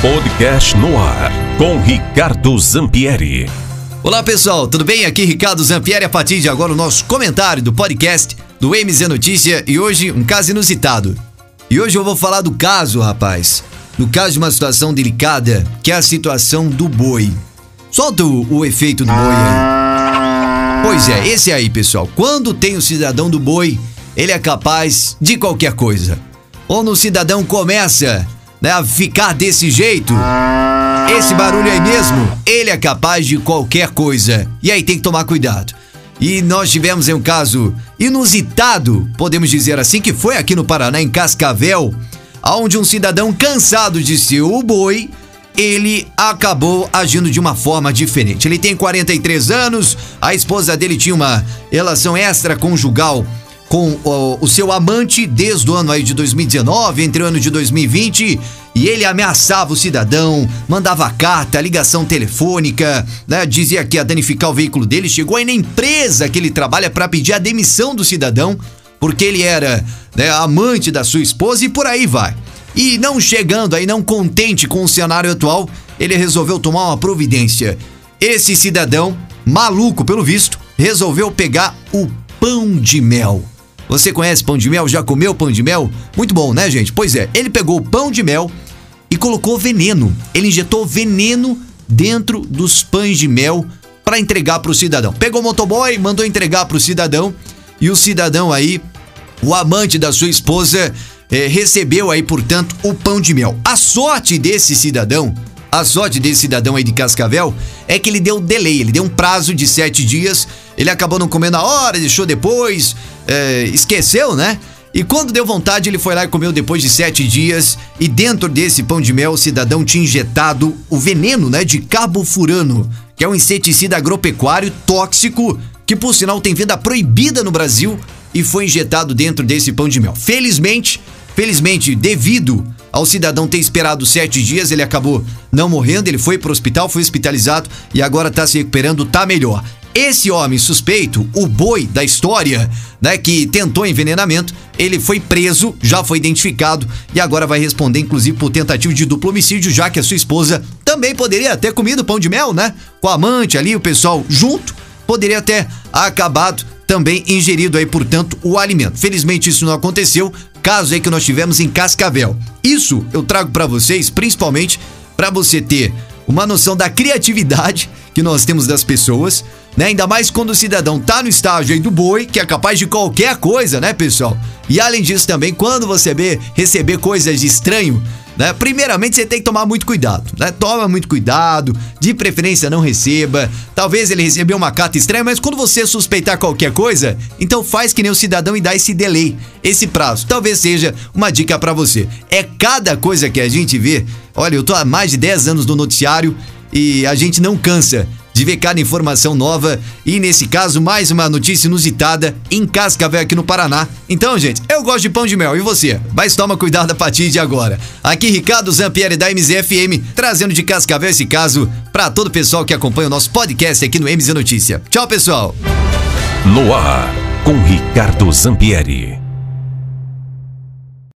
Podcast no ar com Ricardo Zampieri. Olá pessoal, tudo bem? Aqui Ricardo Zampieri. A partir de agora, o nosso comentário do podcast do MZ Notícia e hoje um caso inusitado. E hoje eu vou falar do caso, rapaz. No caso de uma situação delicada, que é a situação do boi. Solta o, o efeito do boi aí. Pois é, esse aí, pessoal. Quando tem o cidadão do boi, ele é capaz de qualquer coisa. Ou no cidadão começa né, a ficar desse jeito, esse barulho aí mesmo, ele é capaz de qualquer coisa. E aí tem que tomar cuidado. E nós tivemos um caso inusitado, podemos dizer assim, que foi aqui no Paraná, em Cascavel, onde um cidadão cansado de ser o boi, ele acabou agindo de uma forma diferente. Ele tem 43 anos, a esposa dele tinha uma relação extraconjugal com o, o, seu amante desde o ano aí de 2019, entre o ano de 2020, e ele ameaçava o cidadão, mandava carta, ligação telefônica, né? Dizia que ia danificar o veículo dele, chegou aí na empresa que ele trabalha para pedir a demissão do cidadão, porque ele era né, amante da sua esposa e por aí vai. E não chegando aí, não contente com o cenário atual, ele resolveu tomar uma providência. Esse cidadão, maluco pelo visto, resolveu pegar o pão de mel. Você conhece pão de mel? Já comeu pão de mel? Muito bom, né, gente? Pois é, ele pegou o pão de mel e colocou veneno. Ele injetou veneno dentro dos pães de mel para entregar para o cidadão. Pegou o motoboy, mandou entregar para o cidadão e o cidadão aí, o amante da sua esposa, eh, recebeu aí, portanto, o pão de mel. A sorte desse cidadão, a sorte desse cidadão aí de Cascavel é que ele deu delay, ele deu um prazo de sete dias. Ele acabou não comendo a hora, deixou depois, é, esqueceu, né? E quando deu vontade, ele foi lá e comeu depois de sete dias. E dentro desse pão de mel, o cidadão tinha injetado o veneno, né, de carbofurano, que é um inseticida agropecuário tóxico que, por sinal, tem venda proibida no Brasil e foi injetado dentro desse pão de mel. Felizmente, felizmente, devido ao cidadão ter esperado sete dias, ele acabou não morrendo, ele foi para o hospital, foi hospitalizado e agora está se recuperando, tá melhor. Esse homem suspeito, o boi da história, né, que tentou envenenamento, ele foi preso, já foi identificado e agora vai responder, inclusive, por tentativa de duplo homicídio, já que a sua esposa também poderia ter comido pão de mel, né? Com a amante ali, o pessoal junto, poderia ter acabado também ingerido aí, portanto, o alimento. Felizmente isso não aconteceu, caso aí que nós tivemos em Cascavel. Isso eu trago para vocês, principalmente para você ter uma noção da criatividade que nós temos das pessoas, né? Ainda mais quando o cidadão tá no estágio aí do boi, que é capaz de qualquer coisa, né, pessoal? E além disso também, quando você vê, receber coisas de estranho, né? Primeiramente você tem que tomar muito cuidado, né? Toma muito cuidado, de preferência não receba. Talvez ele recebeu uma carta estranha, mas quando você suspeitar qualquer coisa, então faz que nem o cidadão e dá esse delay, esse prazo. Talvez seja uma dica para você. É cada coisa que a gente vê. Olha, eu tô há mais de 10 anos no noticiário e a gente não cansa de ver cada informação nova e nesse caso mais uma notícia inusitada em Cascavel aqui no Paraná. Então, gente, eu gosto de pão de mel e você? Mas toma cuidado a partir de agora. Aqui Ricardo Zampieri da MZFM trazendo de Cascavel esse caso para todo o pessoal que acompanha o nosso podcast aqui no MZ Notícia. Tchau, pessoal. No ar com Ricardo Zampieri.